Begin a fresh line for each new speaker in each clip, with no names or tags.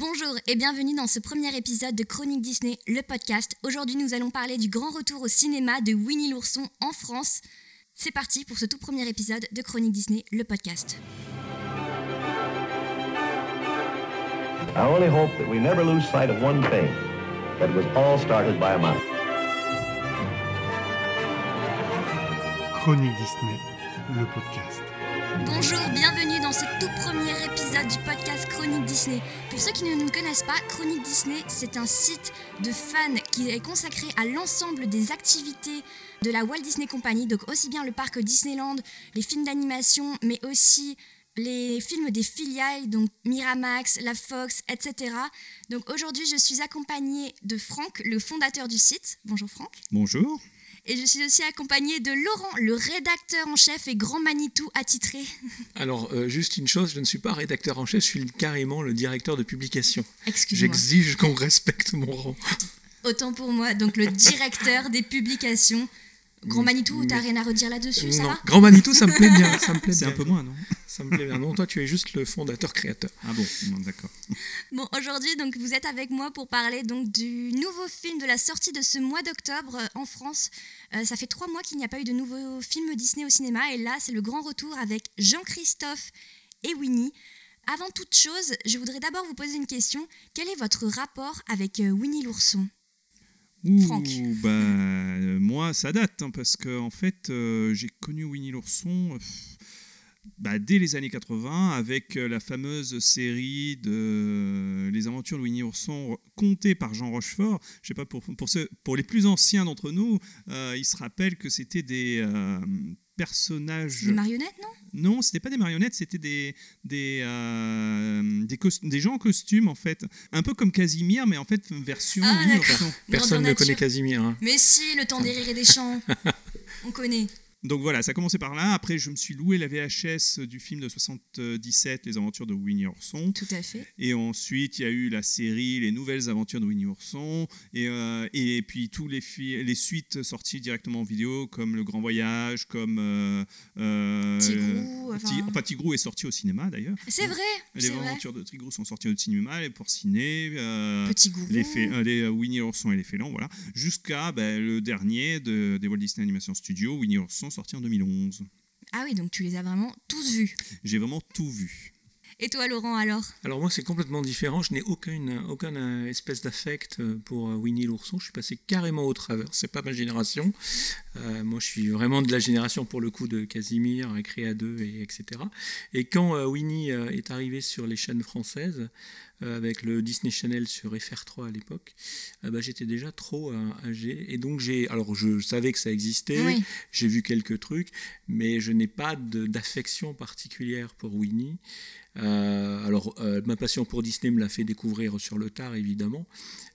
Bonjour et bienvenue dans ce premier épisode de Chronique Disney, le podcast. Aujourd'hui, nous allons parler du grand retour au cinéma de Winnie l'ourson en France. C'est parti pour ce tout premier épisode de Chronique Disney, le podcast.
I only hope that we never lose sight of one thing, that it was all started by a mouse.
Chronique Disney, le podcast.
Bonjour, bienvenue dans ce tout premier épisode du podcast Chronique Disney. Pour ceux qui ne nous connaissent pas, Chronique Disney, c'est un site de fans qui est consacré à l'ensemble des activités de la Walt Disney Company, donc aussi bien le parc Disneyland, les films d'animation, mais aussi les films des filiales, donc Miramax, la Fox, etc. Donc aujourd'hui, je suis accompagnée de Franck, le fondateur du site. Bonjour Franck.
Bonjour.
Et je suis aussi accompagnée de Laurent, le rédacteur en chef et grand Manitou attitré.
Alors, euh, juste une chose, je ne suis pas rédacteur en chef, je suis carrément le directeur de publication.
Excusez-moi.
J'exige qu'on respecte mon rang.
Autant pour moi, donc le directeur des publications. Grand Manitou, t'as rien à redire là-dessus, ça
non,
va?
Grand Manitou, ça me plaît bien. Ça me plaît
C'est un peu moins, non?
Ça me plaît bien. Non, toi, tu es juste le fondateur créateur.
Ah bon, non, d'accord.
Bon, aujourd'hui, donc vous êtes avec moi pour parler donc du nouveau film de la sortie de ce mois d'octobre euh, en France. Euh, ça fait trois mois qu'il n'y a pas eu de nouveau film Disney au cinéma et là, c'est le grand retour avec Jean-Christophe et Winnie. Avant toute chose, je voudrais d'abord vous poser une question. Quel est votre rapport avec euh, Winnie l'ourson?
Ouh,
Franck.
bah, euh, moi, ça date, hein, parce que en fait, euh, j'ai connu Winnie l'ourson bah, dès les années 80 avec euh, la fameuse série de Les aventures de Winnie l'ourson contée par Jean Rochefort. Je sais pas, pour, pour, les plus anciens d'entre nous, ils se rappellent que c'était des personnages.
Une marionnette, non?
Non, c'était pas des marionnettes, c'était des des euh, des, des gens en costume en fait, un peu comme Casimir, mais en fait version
Ah.
Personne ne connaît. Casimir. hein.
Mais si, le temps des rires et des chants. On connaît.
Donc voilà, ça a commencé par là. Après, je me suis loué la VHS du film de 77, Les aventures de Winnie l'ourson.
Tout à fait.
Et ensuite, il y a eu la série Les nouvelles aventures de Winnie l'ourson. Et, euh, et puis tous les, les suites sorties directement en vidéo, comme Le Grand Voyage, comme. Euh, euh,
Tigrou, enfin-
enfin, Tigrou est sorti au cinéma d'ailleurs.
C'est vrai,
Les
vrai.
aventures de Tigrou sont sorties au cinéma, les porcinés. euh,
Petit gourou.
les, euh, les, Winnie l'ourson et les félons, voilà. Jusqu'à ben, le dernier de, des Walt Disney Animation Studios, Winnie l'ourson, sorti en 2011.
Ah oui, donc tu les as vraiment tous vus.
J'ai vraiment tout vu.
Et toi, Laurent, alors?
Alors moi, c'est complètement différent. Je n'ai aucune, aucun euh, espèce d'affect euh, pour euh, Winnie l'ourson. Je suis passé carrément au travers. C'est pas ma génération. Euh, moi, je suis vraiment de la génération pour le coup de Casimir, Créa 2 et etc. Et quand euh, Winnie est arrivé sur les chaînes françaises, euh, avec le Disney Channel sur FR3 à l'époque, euh, bah, j'étais déjà trop euh, âgé. Et donc j'ai, alors je savais que ça existait.
Oui.
J'ai vu quelques trucs, mais je n'ai pas d'affection particulière pour Winnie. Euh, alors, euh, ma passion pour Disney me l'a fait découvrir sur le tard, évidemment,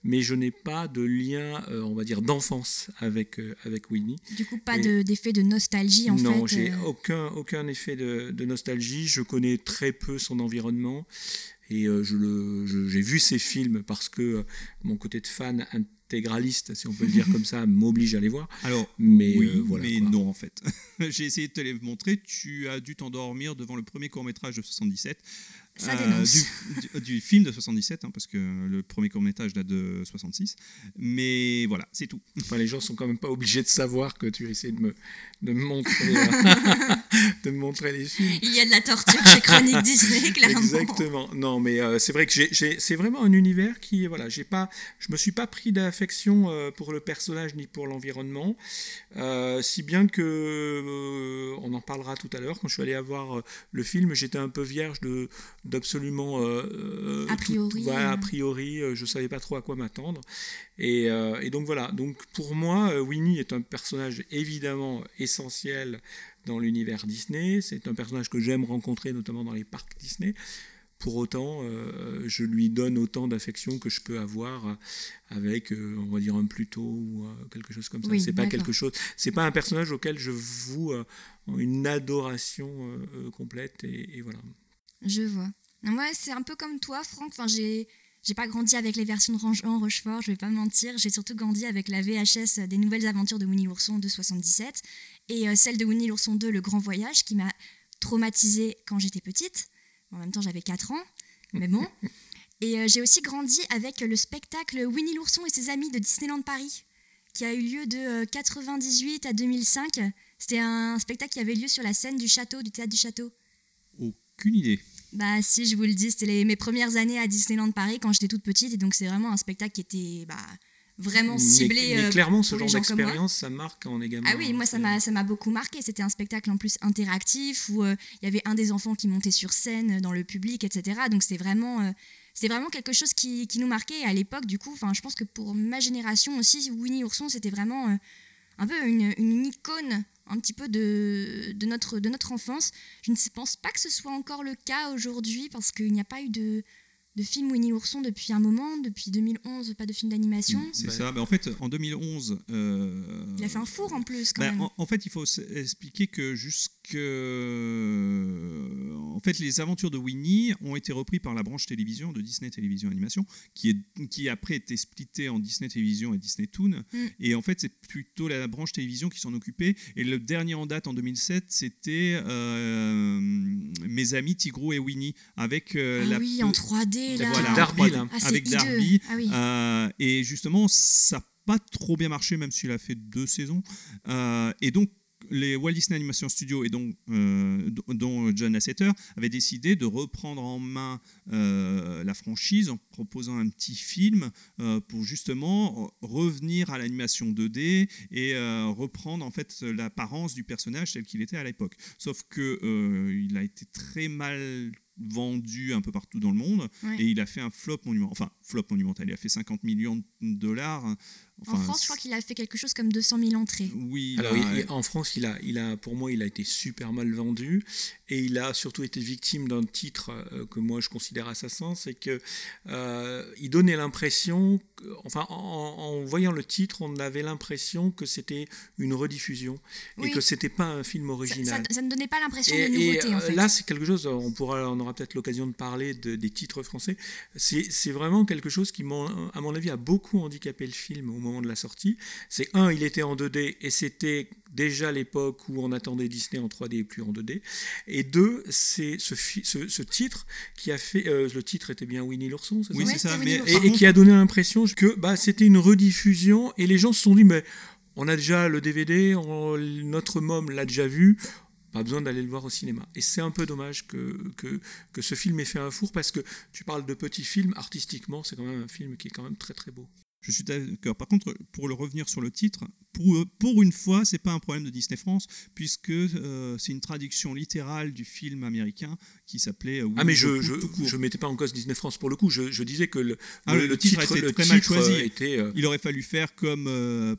mais je n'ai pas de lien, euh, on va dire, d'enfance avec, euh, avec Winnie.
Du coup, pas
Et-
de- d'effet de, nostalgie, en
non,
fait.
j'ai
euh,
aucun, aucun effet de, de nostalgie. Je connais très peu son environnement. Et euh, je j'ai vu ses films parce que euh, mon côté de fan intégraliste, si on peut le dire comme ça, m'oblige à les voir.
Alors,
Mais
oui,
euh, voilà.
mais
quoi.
non en fait. J'ai essayé de te les montrer. Tu as dû t'endormir devant le premier court métrage de 77.
Ça
Euh,
dénonce.
du, du- du film de 77, hein, parce que le premier court métrage date de 66. Mais voilà, c'est tout.
Enfin, les gens sont quand même pas obligés de savoir que tu essaies de me, de me montrer, de me montrer les films.
Il y a de la torture chez Chronique Disney, clairement.
Exactement. Non, mais euh, c'est vrai que c'est vraiment un univers qui, voilà, j'ai pas, je me suis pas pris d'affection euh, pour le personnage ni pour l'environnement, euh, si bien que, on en parlera tout à l'heure. Quand je suis allé voir euh, le film, j'étais un peu vierge de d'absolument
A priori,
tout-
euh.
a priori, je savais pas trop à quoi m'attendre. Et, euh, et donc voilà. Donc pour moi, euh, Winnie est un personnage évidemment essentiel dans l'univers Disney. C'est un personnage que j'aime rencontrer, notamment dans les parcs Disney. Pour autant, euh, je lui donne autant d'affection que je peux avoir avec, euh, on va dire, un Pluto ou quelque chose comme ça.
Oui,
c'est pas quelque chose, c'est pas un personnage auquel je voue une adoration complète et, et voilà.
Je vois. Moi, c'est un peu comme toi, Franck. Enfin, j'ai. J'ai pas grandi avec les versions de Jean Rochefort, je vais pas mentir. J'ai surtout grandi avec la VHS des Nouvelles Aventures de Winnie l'ourson de 77 et euh, celle de Winnie l'ourson 2, Le Grand Voyage, qui m'a traumatisée quand j'étais petite. En même temps, j'avais 4 ans, mais bon. Et euh, j'ai aussi grandi avec le spectacle Winnie l'ourson et ses amis de Disneyland Paris, qui a eu lieu de 98 à 2005. C'était un spectacle qui avait lieu sur la scène du château, du théâtre du château.
Aucune idée.
Bah si, je vous le dis, c'était mes premières années à Disneyland Paris quand j'étais toute petite, et donc c'est vraiment un spectacle qui était bah, vraiment ciblé.
Mais,
euh,
clairement, ce
pour
genre
comme moi.
d'expérience, ça marque en également.
Ah oui, moi ça m'a ça m'a beaucoup marqué. C'était un spectacle en plus interactif où euh, il y avait un des enfants qui montait sur scène euh, dans le public, etc. Donc c'était vraiment euh, c'était vraiment quelque chose qui, qui nous marquait à l'époque. Du coup, enfin je pense que pour ma génération aussi, Winnie Ourson c'était vraiment euh, un peu une, une icône un petit peu de, notre, de notre enfance. Je ne pense pas que ce soit encore le cas aujourd'hui parce qu'il n'y a pas eu de, de film Winnie l'ourson depuis un moment, depuis 2011, pas de film d'animation.
C'est
Bah,
ça. Mais en fait, en 2011. euh,
Il a fait un four en plus quand
bah,
même.
en, en fait, il faut expliquer que jusque. En fait, les aventures de Winnie ont été repris par la branche télévision de Disney Télévision Animation, qui, est, qui après été splittée en Disney Télévision et Disney Toon.
Mm.
Et en fait, c'est plutôt la branche télévision qui s'en occupait. Et le dernier en date, en 2007, c'était euh, Mes amis Tigrou et Winnie, avec euh,
ah
la
oui,
pe-
en 3D là.
Voilà, en
Darby,
3D,
là.
Ah, c'est
avec
hideux.
Darby.
Ah oui.
Euh, et justement, ça n'a pas trop bien marché, même s'il a fait deux saisons. Euh, et donc, les Walt Disney Animation Studios, et donc, euh, dont John Lasseter, avaient décidé de reprendre en main euh, la franchise en proposant un petit film euh, pour justement revenir à l'animation 2D et euh, reprendre en fait l'apparence du personnage tel qu'il était à l'époque. Sauf que euh, il a été très mal vendu un peu partout dans le monde
Ouais.
et il a fait un flop monumental. Enfin, flop monumental. Il a fait 50 millions de dollars. Enfin,
en France, je crois qu'il a fait quelque chose comme 200 000 entrées.
Oui, il
Alors,
a-
il- il- en France, il a, il a, pour moi, il a été super mal vendu et il a surtout été victime d'un titre euh, que moi je considère assassin, c'est que euh, il donnait l'impression, enfin, en, en voyant le titre, on avait l'impression que c'était une rediffusion
Oui.
et que c'était pas un film original.
ça- ça ne donnait pas l'impression
Et,
de
et,
nouveauté en
euh,
fait.
là, c'est quelque chose, on, pourra, on aura peut-être l'occasion de parler de- des titres français. C'est vraiment quelque chose qui, à mon avis, a beaucoup handicapé le film au moment de la sortie. C'est un, il était en 2D et c'était déjà l'époque où on attendait Disney en 3D et plus en 2D. Et deux, c'est ce, fi- ce, ce titre qui a fait. euh, le titre était bien Winnie l'ourson, c'est
Oui,
ça
ça. Mais
et, qui a donné l'impression que bah, c'était une rediffusion et les gens se sont dit mais on a déjà le DVD, on- notre môme l'a déjà vu, pas besoin d'aller le voir au cinéma. Et c'est un peu dommage que, que, que ce film ait fait un four parce que tu parles de petits films, artistiquement c'est quand même un film qui est quand même très très beau.
Je suis d'accord. Par contre, pour le revenir sur le titre, pour, pour une fois, c'est pas un problème de Disney France, puisque euh, c'est une traduction littérale du film américain qui s'appelait euh,
Ah mais je je, je mettais pas en cause Disney France pour le coup, je, je disais que le,
Ah, le titre été
le
très mal
titre,
choisi.
euh, était euh,
Il aurait fallu faire comme,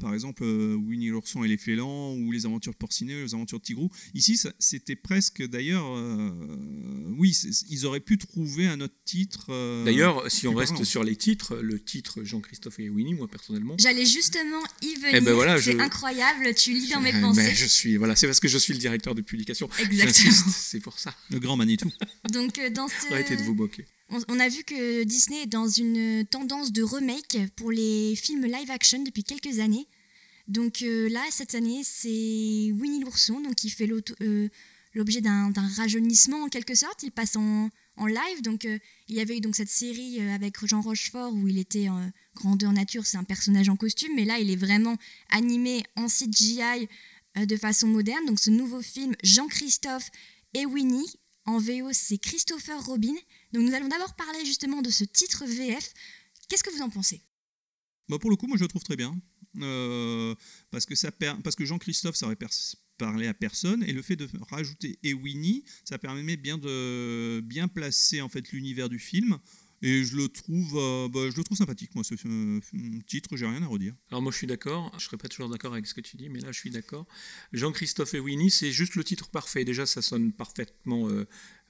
par exemple, Winnie l'ourson et les félans, ou les aventures de Porcinet, les aventures de Tigrou. Ici, c'était presque, d'ailleurs, oui, ils auraient pu trouver un autre titre.
D'ailleurs, si on reste sur les titres, le titre Jean-Christophe et Winnie, moi personnellement,
J'allais justement y venir.
Eh ben voilà,
c'est
je-
incroyable, tu lis dans mes pensées.
mais je suis voilà, c'est parce que je suis le directeur de publication.
Exactement.
C'est pour ça.
Le grand Manitou.
Donc euh, dans ce...
Arrêtez de vous moquer.
On, on a vu que Disney est dans une tendance de remake pour les films live action depuis quelques années. Donc euh, là, cette année, c'est Winnie l'ourson, donc qui fait euh, l'objet d'un rajeunissement en quelque sorte. Il passe en, en live. Donc euh, il y avait eu donc cette série euh, avec Jean Rochefort où il était en grandeur nature, c'est un personnage en costume, mais là il est vraiment animé en CGI euh, de façon moderne. Donc ce nouveau film, Jean-Christophe et Winnie, en VO c'est Christopher Robin. Donc nous allons d'abord parler justement de ce titre VF. Qu'est-ce que vous en pensez?
Bah, pour le coup, moi, je le trouve très bien. Euh, parce que, que Jean-Christophe, ça aurait parlé à personne. Et le fait de rajouter et Winnie, ça permet bien de bien placer en fait l'univers du film. Et je le trouve, euh, bah, je le trouve sympathique, moi, ce euh, titre, j'ai rien à redire.
Alors moi je suis d'accord, je serais pas toujours d'accord avec ce que tu dis, mais là je suis d'accord. Jean-Christophe et Winnie, c'est juste le titre parfait. Déjà ça sonne parfaitement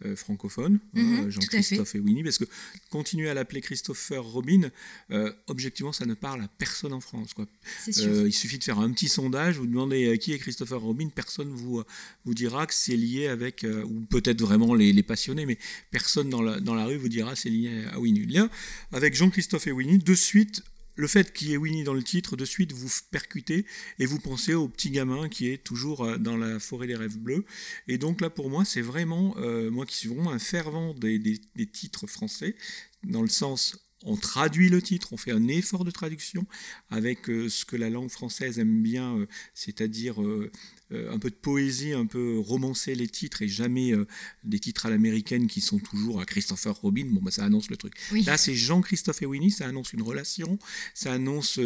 euh, francophone,
Mhm,
hein,
à
Jean-Christophe et Winnie, parce que continuer à l'appeler Christopher Robin, euh, objectivement ça ne parle à personne en France. Quoi. Euh, il suffit de faire un petit sondage, vous demandez qui est Christopher Robin, personne vous, vous dira que c'est lié avec, ou peut-être vraiment les, les passionnés, mais personne dans la, dans la rue vous dira c'est lié à Winnie. Lien avec Jean-Christophe et Winnie, de suite, le fait qu'il y ait Winnie dans le titre, de suite vous percutez et vous pensez au petit gamin qui est toujours euh, dans la forêt des rêves bleus. Et donc là pour moi c'est vraiment, euh, moi qui suis vraiment un fervent des, titres français, dans le sens on traduit le titre, on fait un effort de traduction avec euh, ce que la langue française aime bien, euh, c'est-à-dire euh, un peu de poésie, un peu romancer les titres et jamais des titres à l'américaine qui sont toujours à Christopher Robin. Bon, bah, ça annonce le truc. Là, c'est Jean-Christophe et Winnie, ça annonce une relation, ça annonce,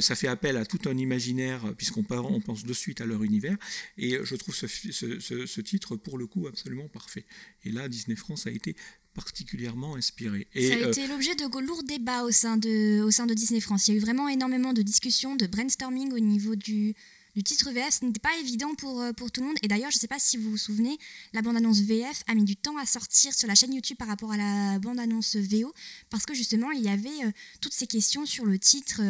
ça fait appel à tout un imaginaire puisqu'on on pense de suite à leur univers. Et je trouve ce, ce titre, pour le coup, absolument parfait. Et là, Disney France a été particulièrement inspiré.
Et, ça a euh, été l'objet de lourds débats au sein de, au sein de Disney France. Il y a eu vraiment énormément de discussions, de brainstorming au niveau du, du titre VF. Ce n'était pas évident pour, euh, pour tout le monde. Et d'ailleurs, je ne sais pas si vous vous souvenez, la bande-annonce VF a mis du temps à sortir sur la chaîne YouTube par rapport à la bande-annonce VO, parce que justement, il y avait euh, toutes ces questions sur le titre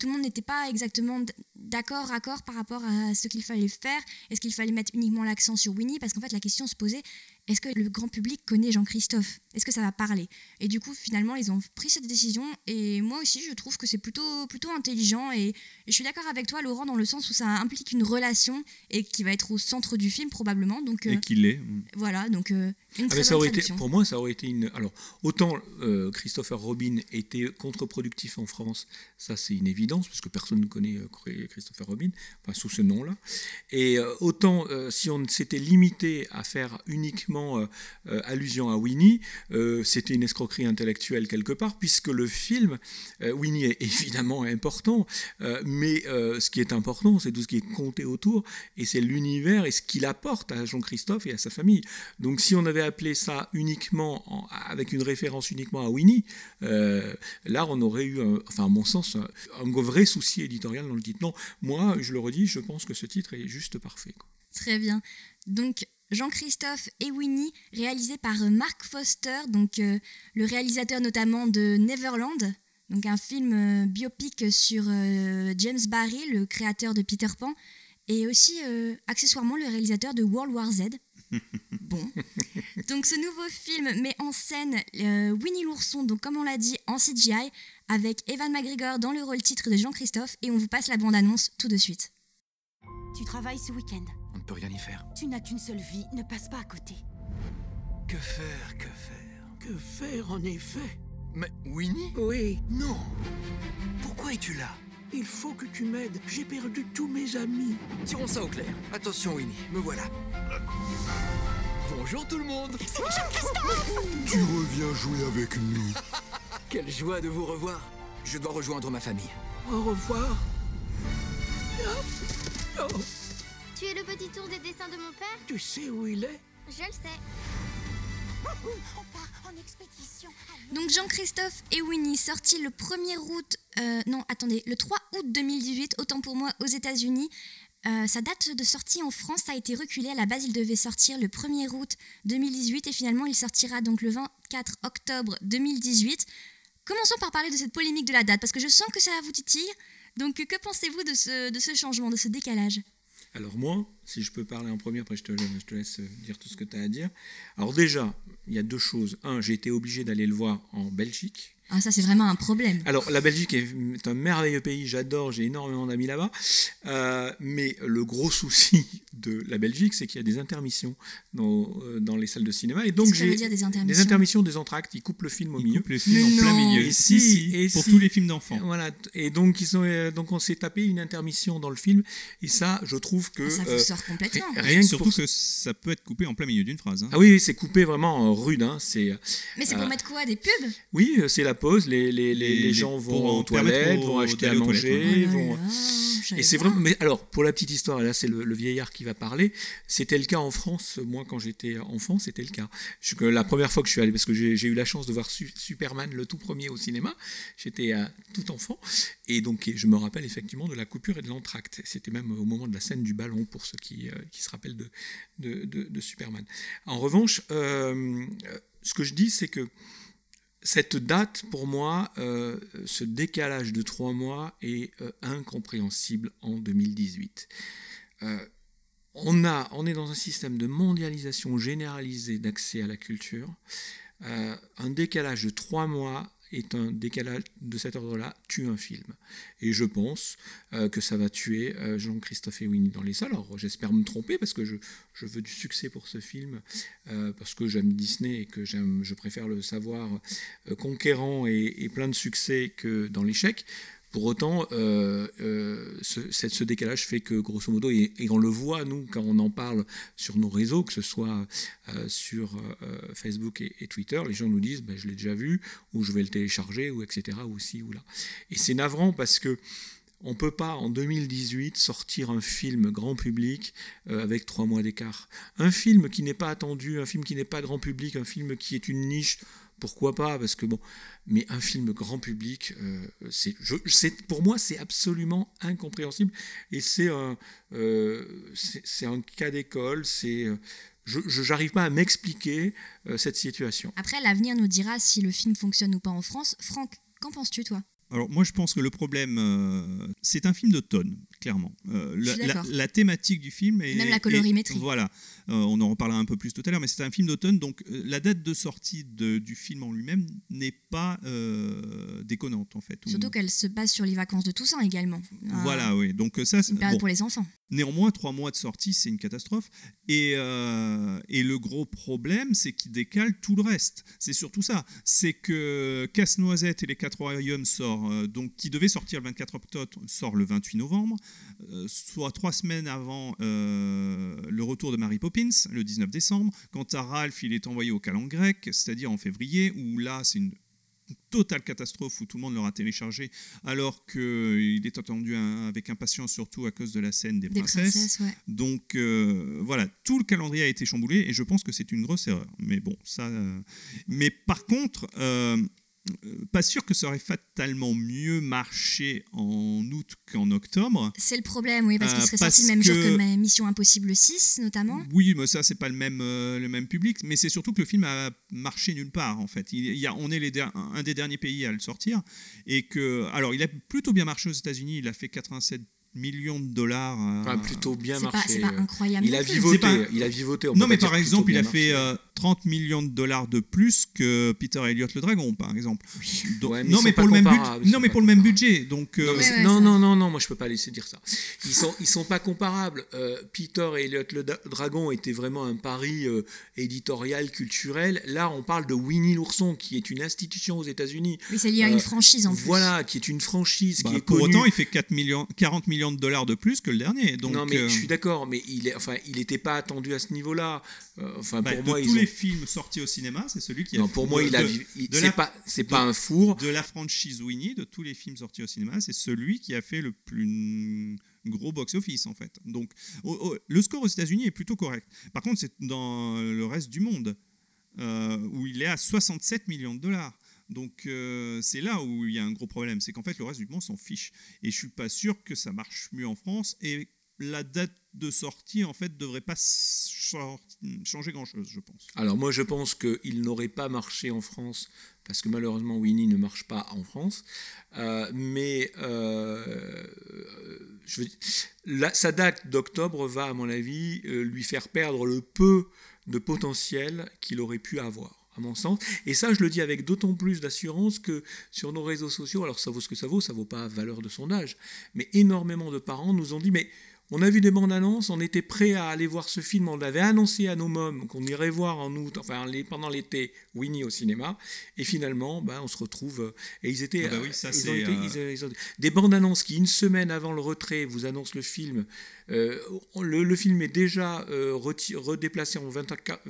tout le monde n'était pas exactement d'accord, accord par rapport à ce qu'il fallait faire. Est-ce qu'il fallait mettre uniquement l'accent sur Winnie? Parce qu'en fait, la question se posait est-ce que le grand public connaît Jean-Christophe? Est-ce que ça va parler? Et du coup, finalement, ils ont pris cette décision. Et moi aussi, je trouve que c'est plutôt, plutôt intelligent. Et, je suis d'accord avec toi, Laurent, dans le sens où ça implique une relation et qui va être au centre du film, probablement. Donc,
et euh, qu'il est.
Voilà, donc euh, une ah, très
ça
aurait
été, Pour moi, ça aurait été une. Alors, autant euh, Christopher Robin était contre-productif en France, ça c'est une évidence, parce que personne ne connaît Christopher Robin, enfin, sous ce nom-là. Et autant, si on s'était limité à faire uniquement euh, euh, allusion à Winnie, euh, c'était une escroquerie intellectuelle quelque part, puisque le film, Winnie est évidemment important, mais ce qui est important, c'est tout ce qui est compté autour, et c'est l'univers et ce qu'il apporte à Jean-Christophe et à sa famille. Donc si on avait appelé ça uniquement, avec une référence uniquement à Winnie, là on aurait eu, enfin à mon sens, un, vrai souci éditorial dans le titre. Non, moi, je le redis, je pense que ce titre est juste parfait.
Très bien. Donc, Jean-Christophe et Winnie, réalisé par euh, Mark Foster, donc euh, le réalisateur notamment de Neverland, donc un film euh, biopic sur James Barry, le créateur de Peter Pan, et aussi accessoirement le réalisateur de World War Z. Bon. Donc ce nouveau film met en scène Winnie l'ourson, donc comme on l'a dit, en CGI, avec Evan McGregor dans le rôle titre de Jean-Christophe, et on vous passe la bande-annonce tout de suite.
Tu travailles ce week-end
On ne peut rien y faire.
Tu n'as qu'une seule vie, ne passe pas à côté.
Que faire, que faire?
Que faire en effet?
Mais Winnie?
Oui.
Non Pourquoi es-tu là?
Il faut que tu m'aides, j'ai perdu tous mes amis.
Tirons ça au clair. Attention Winnie, me voilà. Bonjour tout le monde
C'est Jean-Christophe
Tu reviens jouer avec nous.
Quelle joie de vous revoir. Je dois rejoindre ma famille.
Au revoir.
Tu es le petit tour des dessins de mon père?
Tu sais où il est?
Je le sais.
Donc Jean-Christophe et Winnie, sortis le 1er août, euh, non attendez, le 3 août 2018, autant pour moi aux États-Unis. Euh, sa date de sortie en France a été reculée. À la base, il devait sortir le 1er août 2018 et finalement, il sortira donc le 24 octobre 2018. Commençons par parler de cette polémique de la date parce que je sens que ça vous titille. Donc, que pensez-vous de ce, de ce changement, de ce décalage?
Alors moi, si je peux parler en premier, après je te, laisse dire tout ce que tu as à dire. Alors déjà, il y a deux choses. Un, j'ai été obligé d'aller le voir en Belgique.
Ah, ça, c'est vraiment un problème.
Alors, la Belgique est un merveilleux pays, j'adore, j'ai énormément d'amis là-bas. Euh, mais le gros souci de la Belgique, c'est qu'il y a des intermissions dans, euh, dans les salles de cinéma. Et donc, j'ai
des intermissions
Des intermissions, des entractes, ils coupent le film au
ils
milieu.
Coupent le film en plein milieu.
Et si, et
pour
si,
tous les films d'enfants.
Voilà. Et donc, ils sont, euh, donc on s'est tapé une intermission dans le film. Et ça, je trouve que. Ah,
ça vous sort complètement.
Rien Surtout que ça peut être coupé en plein milieu d'une phrase. Hein.
Ah oui, c'est coupé vraiment rude. Hein.
Mais c'est pour mettre quoi? Des pubs?
Oui, c'est la pause. les, les les, gens vont aux toilettes, vont acheter à manger. vont... et c'est vraiment. Mais alors, pour la petite histoire, là, c'est le, vieillard qui va parler. C'était le cas en France. Moi, quand j'étais enfant, c'était le cas. Je, la première fois que je suis allé, parce que j'ai eu la chance de voir Superman, le tout premier au cinéma, j'étais tout enfant. Et donc, je me rappelle effectivement de la coupure et de l'entracte. C'était même au moment de la scène du ballon, pour ceux qui, euh, qui se rappellent de, de, de, Superman. En revanche, euh, ce que je dis, c'est que cette date, pour moi, euh, ce décalage de trois mois est euh, incompréhensible en 2018. Euh, on, est dans un système de mondialisation généralisée d'accès à la culture. un décalage de trois mois est un décalage de cet ordre-là tue un film. Et je pense euh, que ça va tuer euh, Jean-Christophe et Winnie dans les salles. Alors j'espère me tromper parce que je, veux du succès pour ce film, euh, parce que j'aime Disney et que je préfère le savoir conquérant et, plein de succès que dans l'échec. Pour autant, euh, euh, ce, décalage fait que, grosso modo, et, on le voit, nous, quand on en parle sur nos réseaux, que ce soit euh, sur Facebook et, Twitter, les gens nous disent ben, Je l'ai déjà vu, ou je vais le télécharger, ou etc., ou ci, ou là. Et c'est navrant parce que. On ne peut pas en 2018 sortir un film grand public avec trois mois d'écart. Un film qui n'est pas attendu, un film qui n'est pas grand public, un film qui est une niche, pourquoi pas Parce que bon, mais un film grand public, euh, c'est, pour moi, c'est absolument incompréhensible. Et c'est un, euh, c'est, un cas d'école. C'est, je n'arrive pas à m'expliquer euh, cette situation.
Après, l'avenir nous dira si le film fonctionne ou pas en France. Franck, qu'en penses-tu, toi?
Alors moi je pense que le problème, euh, c'est un film d'automne, clairement. Euh, la, la, la, thématique du film est...
Même la colorimétrie.
Est, voilà, euh, on en reparlera un peu plus tout à l'heure, mais c'est un film d'automne, donc euh, la date de sortie de, du film en lui-même n'est pas déconnante en fait.
Surtout Ou... qu'elle se base sur les vacances de Toussaint également.
Voilà, oui. Donc ça,
c'est... Une période bon. pour les enfants.
Néanmoins, trois mois de sortie, c'est une catastrophe. Et, et le gros problème, c'est qu'il décale tout le reste. C'est surtout ça. C'est que Casse-Noisette et les Quatre Royaumes sort, donc, qui devait sortir le 24 octobre, sort le 28 novembre, soit trois semaines avant euh, le retour de Mary Poppins, le 19 décembre. Quant à Ralph, il est envoyé au calendrier grec, c'est-à-dire en février, où là, c'est une totale catastrophe où tout le monde l'aura téléchargé, alors qu'il est attendu avec impatience, surtout à cause de la scène des,
des
princesses.
princesses ouais.
Donc euh, voilà, tout le calendrier a été chamboulé et je pense que c'est une grosse erreur. Mais bon, ça. Euh... Mais par contre. Euh, pas sûr que ça aurait fatalement mieux marché en août qu'en octobre.
C'est le problème, oui, parce qu'il serait euh, sorti le même que... jour que Mission Impossible 6, notamment.
Oui, mais ça, c'est pas le même, euh, le même public, mais c'est surtout que le film a marché nulle part, en fait. Il, y a, on est les un des derniers pays à le sortir, et que... Alors, il a plutôt bien marché aux États-Unis, il a fait 87 millions de dollars. Euh...
Enfin, plutôt bien marché.
C'est pas, pas, incroyable.
Il a vivoté. Pas... Il a vivoté.
non, mais par exemple, il a fait euh, 30 millions de dollars de plus que Peter Elliott le Dragon, par exemple.
Donc, ouais, mais
non, mais pour le même budget. Non, mais pour le même budget. Donc.
Euh... Non, ouais, non, non, non, non, moi je peux pas laisser dire ça. Ils sont, ils sont pas comparables. Euh, Peter et Elliott le Dragon était vraiment un pari euh, éditorial, culturel. Là, on parle de Winnie l'ourson, qui est une institution aux États-Unis.
Oui, c'est lié à une franchise en plus.
Voilà, qui est une franchise
bah,
qui est
Pour
connue.
autant, il fait 4 millions, 40 millions de dollars de plus que le dernier. Donc,
non, mais euh... je suis d'accord, mais il est, enfin, il n'était pas attendu à ce niveau-là. Euh, enfin,
bah,
pour
de
moi,
tous
ils
les
ont...
films sortis au cinéma, c'est celui qui
non,
a.
pour moi, il a. C'est pas, c'est pas un four.
De la franchise Winnie, de tous les films sortis au cinéma, c'est celui qui a fait le plus gros box-office en fait. Donc, oh, oh, le score aux États-Unis est plutôt correct. Par contre, c'est dans le reste du monde euh, où il est à 67 millions de dollars. Donc euh, c'est là où il y a un gros problème, c'est qu'en fait le reste du monde s'en fiche. Et je suis pas sûr que ça marche mieux en France. Et la date de sortie en fait devrait pas changer grand chose, je pense.
Alors moi je pense qu'il n'aurait pas marché en France parce que malheureusement Winnie ne marche pas en France. Euh, mais euh, sa date d'octobre va à mon avis lui faire perdre le peu de potentiel qu'il aurait pu avoir à mon sens. Et ça, je le dis avec d'autant plus d'assurance que sur nos réseaux sociaux, alors ça vaut ce que ça vaut, ça vaut pas valeur de sondage, mais énormément de parents nous ont dit, mais on a vu des bandes annonces, on était prêt à aller voir ce film, on l'avait annoncé à nos mômes qu'on irait voir en août, enfin pendant l'été, Winnie au cinéma, et finalement, ben, on se retrouve. Et ils étaient.
Ah bah oui, ça,
ils ont
c'est,
été,
euh...
ils ont, des bandes annonces qui, une semaine avant le retrait, vous annoncent le film. Euh, le, le, film est déjà euh, redéplacé en 24,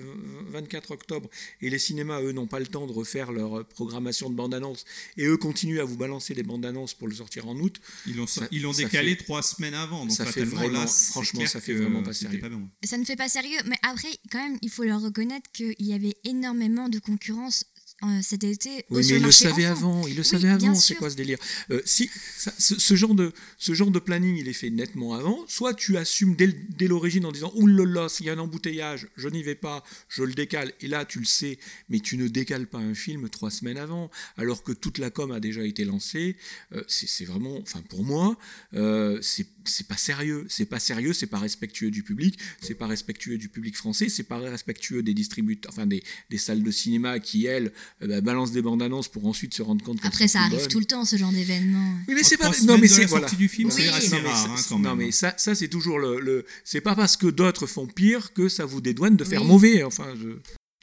24, octobre, et les cinémas, eux, n'ont pas le temps de refaire leur programmation de bande annonce, et eux continuent à vous balancer des bandes annonces pour le sortir en août.
Ils l'ont, ils l'ont décalé fait, trois semaines avant. Donc
ça fait vraiment, là, franchement, ça fait vraiment pas sérieux.
Pas bon.
Ça ne fait pas sérieux, mais après, quand même, il faut leur reconnaître qu'il y avait énormément de concurrence euh, cet été.
Oui, mais il le savait avant. Il le savait avant. C'est quoi ce délire? Euh, Si ça, ce, ce, genre de ce genre de planning, il est fait nettement avant. Soit tu assumes dès, dès l'origine en disant oulala, s'il y a un embouteillage, je n'y vais pas, je le décale. Et là, tu le sais, mais tu ne décales pas un film trois semaines avant, alors que toute la com a déjà été lancée. Euh, c'est vraiment, enfin pour moi, euh, c'est c'est pas sérieux, c'est pas sérieux, c'est pas respectueux du public, c'est pas respectueux du public français, c'est pas respectueux des distributeurs, enfin des, des salles de cinéma qui elles euh, bah, balance des bandes annonces pour ensuite se rendre compte.
Après, ça arrive
bonnes.
tout le temps, ce genre d'événement.
Oui, mais c'est pas. Non, mais c'est voilà.
du film,
c'est
Oui, non,
rare, hein, quand
Non,
même.
mais ça, ça c'est toujours le. le- c'est pas parce que d'autres font pire que ça vous dédouane de faire
Oui.
mauvais. Enfin, je.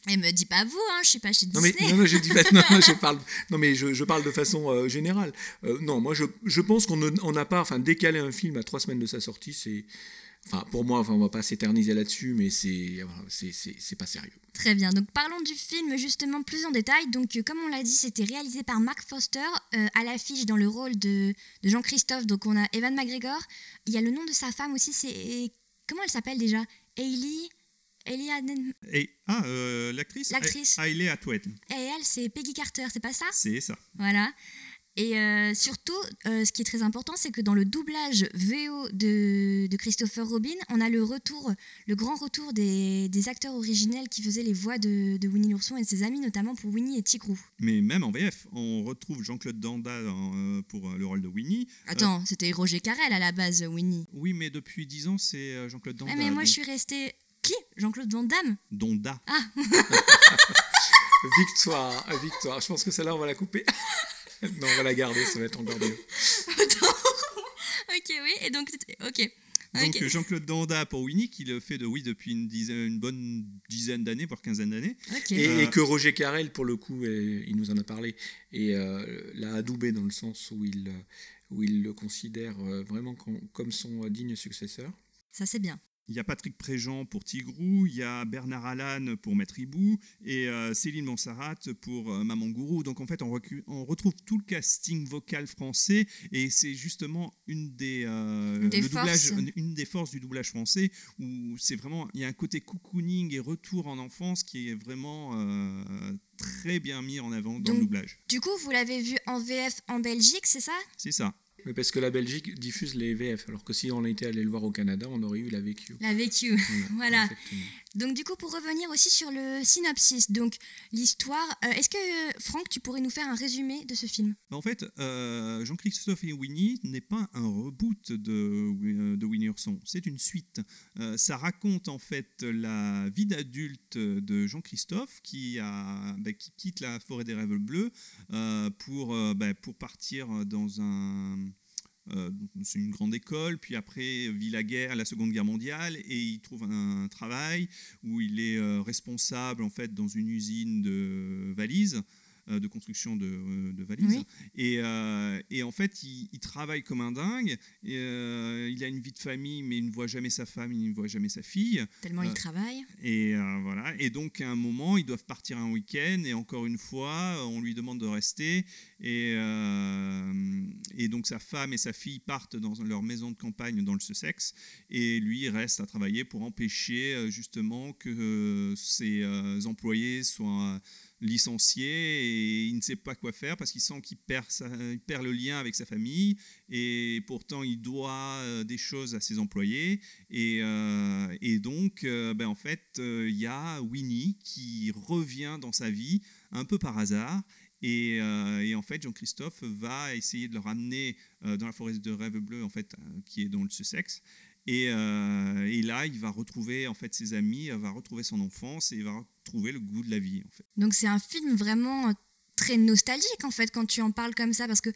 Et me dis pas vous, hein, je suis pas chez
Non mais,
Disney.
non, je dis non, non, je parle, non, mais je, je parle de façon euh, générale. Euh, non, moi je, je pense qu'on n'a pas, enfin décaler un film à trois semaines de sa sortie, c'est, enfin pour moi, enfin on va pas s'éterniser là-dessus, mais c'est, c'est, c'est, c'est pas sérieux.
Très bien, donc parlons du film justement plus en détail. Donc euh, comme on l'a dit, c'était réalisé par Mark Foster. Euh, à l'affiche dans le rôle de, de Jean-Christophe, donc on a Evan McGregor. Il y a le nom de sa femme aussi, c'est... Comment elle s'appelle déjà? Hailey... Aden-
Et, ah, euh, l'actrice
L'actrice.
Hailey Atwell.
Et elle, c'est Peggy Carter, c'est pas ça?
C'est ça.
Voilà. Et euh, surtout, euh, ce qui est très important, c'est que dans le doublage VO de, de Christopher Robin, on a le retour, le grand retour des, des acteurs originels qui faisaient les voix de, de Winnie l'ourson et de ses amis, notamment pour Winnie et Tigrou.
Mais même en VF, on retrouve Jean-Claude Danda dans, euh, pour le rôle de Winnie.
Attends, c'était Roger Carrel à la base, Winnie.
Oui, mais depuis 10 ans, c'est Jean-Claude Danda.
Mais moi, je suis restée. Qui? Jean-Claude Van Damme?
Donda.
Ah
Victoire, victoire. Je pense que celle-là on va la couper. non, on va la garder, ça va être encore mieux.
Attends Ok, oui, et donc. Ok.
Donc Jean-Claude Danda pour Winnie, qui le fait de oui depuis une, dizaine, une bonne dizaine d'années, voire quinzaine d'années.
Et,
Euh,
et que Roger Carrel, pour le coup, il nous en a parlé, et euh, l'a adoubé dans le sens où il, où il le considère euh, vraiment com- comme son digne successeur.
Ça, c'est bien.
Il y a Patrick Préjean pour Tigrou, il y a Bernard Allan pour Maître Hibou et euh, Céline Monsarat pour euh, Maman Gourou. Donc en fait, on, retrouve tout le casting vocal français et c'est justement une des, euh,
Une des
le doublage-
forces.
une- une des forces du doublage français où c'est vraiment il y a un côté cocooning et retour en enfance qui est vraiment euh, très bien mis en avant dans
Donc-
le doublage.
Du coup, vous l'avez vu en VF en Belgique, c'est ça?
C'est ça.
Mais parce que la Belgique diffuse les VF, alors que si on était allé le voir au Canada, on aurait eu la VQ.
La VQ. Voilà.
exactement.
Donc du coup, pour revenir aussi sur le synopsis, donc l'histoire, euh, est-ce que euh, Franck, tu pourrais nous faire un résumé de ce film?
En fait, euh, Jean-Christophe et Winnie n'est pas un reboot de, de Winnie c'est une suite. Ça raconte en fait la vie d'adulte de Jean-Christophe qui, bah, qui quitte la forêt des rêves bleus pour, bah, pour partir dans un... euh, c'est une grande école, puis après vit la guerre, la Seconde Guerre mondiale, et il trouve un travail où il est euh, responsable en fait dans une usine de valises, de construction de, euh, de valises.
Oui.
Et, euh, et en fait, il, il travaille comme un dingue. Et, euh, il a une vie de famille, mais il ne voit jamais sa femme, il ne voit jamais sa fille.
Tellement
Euh,
il travaille.
Et euh, voilà. Et donc, à un moment, ils doivent partir un week-end. Et encore une fois, on lui demande de rester. Et, euh, et donc, sa femme et sa fille partent dans leur maison de campagne dans le Sussex. Et lui, il reste à travailler pour empêcher euh, justement que euh, ses euh, employés soient licenciés et il ne sait pas quoi faire parce qu'il sent qu'il perd, le lien avec sa famille et pourtant il doit euh, des choses à ses employés et, euh, et donc euh, ben, en fait il y a Winnie qui revient dans sa vie un peu par hasard et, et en fait Jean-Christophe va essayer de le ramener dans la forêt de rêve bleu en fait qui est dans le Sussex et, euh, et là, il va retrouver en fait ses amis, va retrouver son enfance et il va retrouver le goût de la vie en fait.
Donc c'est un film vraiment très nostalgique en fait quand tu en parles comme ça parce que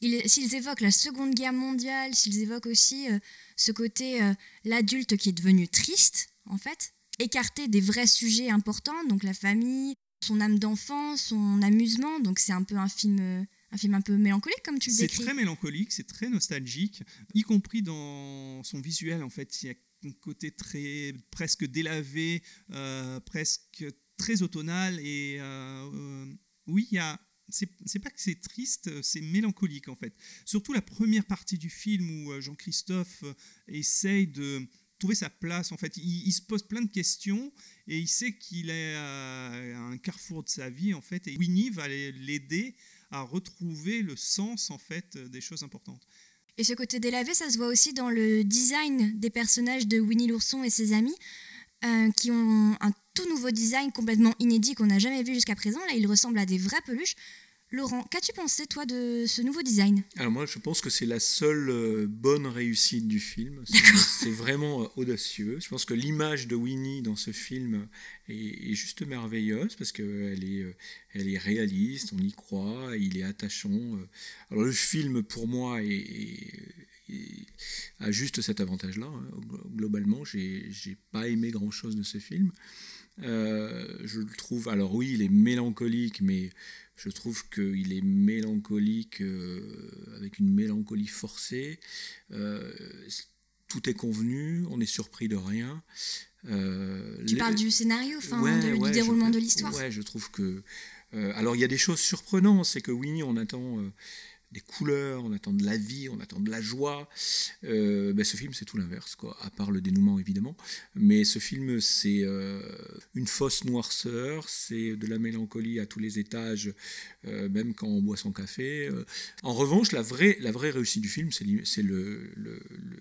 il- s'ils évoquent la Seconde Guerre mondiale, s'ils évoquent aussi euh, ce côté euh, l'adulte qui est devenu triste en fait, écarté des vrais sujets importants, donc la famille, son âme d'enfant, son amusement, donc c'est un peu un film un film un peu mélancolique comme tu le
C'est
décris.
très mélancolique, c'est très nostalgique, y compris dans son visuel en fait. Il y a un côté très presque délavé, euh, presque très automnal et euh, oui, il y a c'est c'est pas que c'est triste, c'est mélancolique en fait. Surtout la première partie du film où euh, Jean-Christophe essaye de trouver sa place en fait. Il, il se pose plein de questions et il sait qu'il est à un carrefour de sa vie en fait. Et Winnie va l'aider à retrouver le sens en fait des choses importantes.
Et ce côté délavé, ça se voit aussi dans le design des personnages de Winnie l'ourson et ses amis, euh, qui ont un tout nouveau design complètement inédit qu'on n'a jamais vu jusqu'à présent. Là, ils ressemblent à des vraies peluches. Laurent, qu'as-tu pensé, toi, de ce nouveau design?
Alors moi, je pense que c'est la seule euh, bonne réussite du film. C'est- vraiment euh, audacieux. Je pense que l'image de Winnie dans ce film est, est juste merveilleuse parce qu'elle est, euh, elle est réaliste, on y croit, il est attachant. Alors le film, pour moi, est, est- est- a juste cet avantage-là. hein. Glo- Globalement, j'ai j'ai pas aimé grand-chose de ce film. Euh, je le trouve, alors oui, il est mélancolique, mais je trouve qu'il est mélancolique euh, avec une mélancolie forcée. Euh, tout est convenu, on est surpris de rien.
Tu
les-
parles du scénario, enfin,
Ouais,
de-
ouais,
du
je-
déroulement de l'histoire
Ouais, je trouve que. alors, il y a des choses surprenantes. C'est que Winnie, on attend des couleurs, on attend de la vie, on attend de la joie. Euh, ben, ce film, c'est tout l'inverse, quoi. À part le dénouement, évidemment. Mais ce film, c'est euh, une fausse noirceur, c'est de la mélancolie à tous les étages, euh, même quand on boit son café. En revanche, la vraie, la vraie réussite du film, c'est le-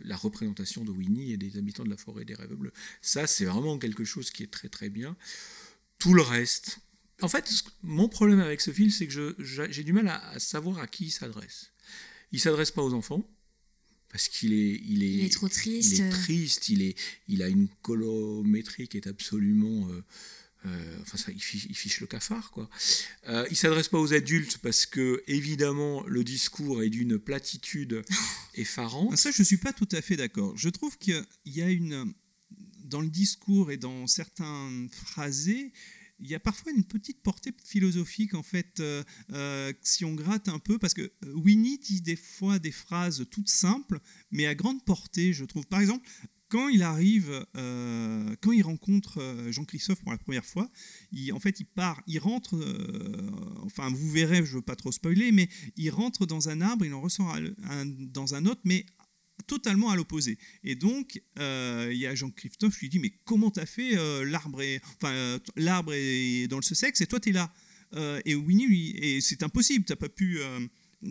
la représentation de Winnie et des habitants de la forêt des rêves bleus. Ça, c'est vraiment quelque chose qui est très très bien. Tout le reste. En fait, mon problème avec ce film, c'est que j'ai du mal à, à savoir à qui il s'adresse. Il s'adresse pas aux enfants parce qu'il est, il est,
Il est trop triste.
il est triste. Il est, il a une colométrie qui est absolument, euh, euh, enfin ça, il fiche, il fiche le cafard quoi. Euh, il s'adresse pas aux adultes parce que évidemment le discours est d'une platitude effarante.
Ça, je ne suis pas tout à fait d'accord. Je trouve qu'il y a une. Dans le discours et dans certains phrasés, il y a parfois une petite portée philosophique, en fait, euh, euh, si on gratte un peu, parce que euh, Winnie dit des fois des phrases toutes simples, mais à grande portée, je trouve. Par exemple, quand il arrive, quand il rencontre Jean-Christophe pour la première fois, il, en fait, il part, il rentre, enfin, vous verrez, je ne veux pas trop spoiler, mais il rentre dans un arbre, il en ressort dans un autre, mais totalement à l'opposé. Et donc, euh, il y a Jean-Christophe, je lui dis, mais comment t'as fait euh, L'arbre est, enfin, euh, l'arbre est dans le Sussex et toi, t'es là. Euh, et Winnie, lui, et c'est impossible, t'as pas pu...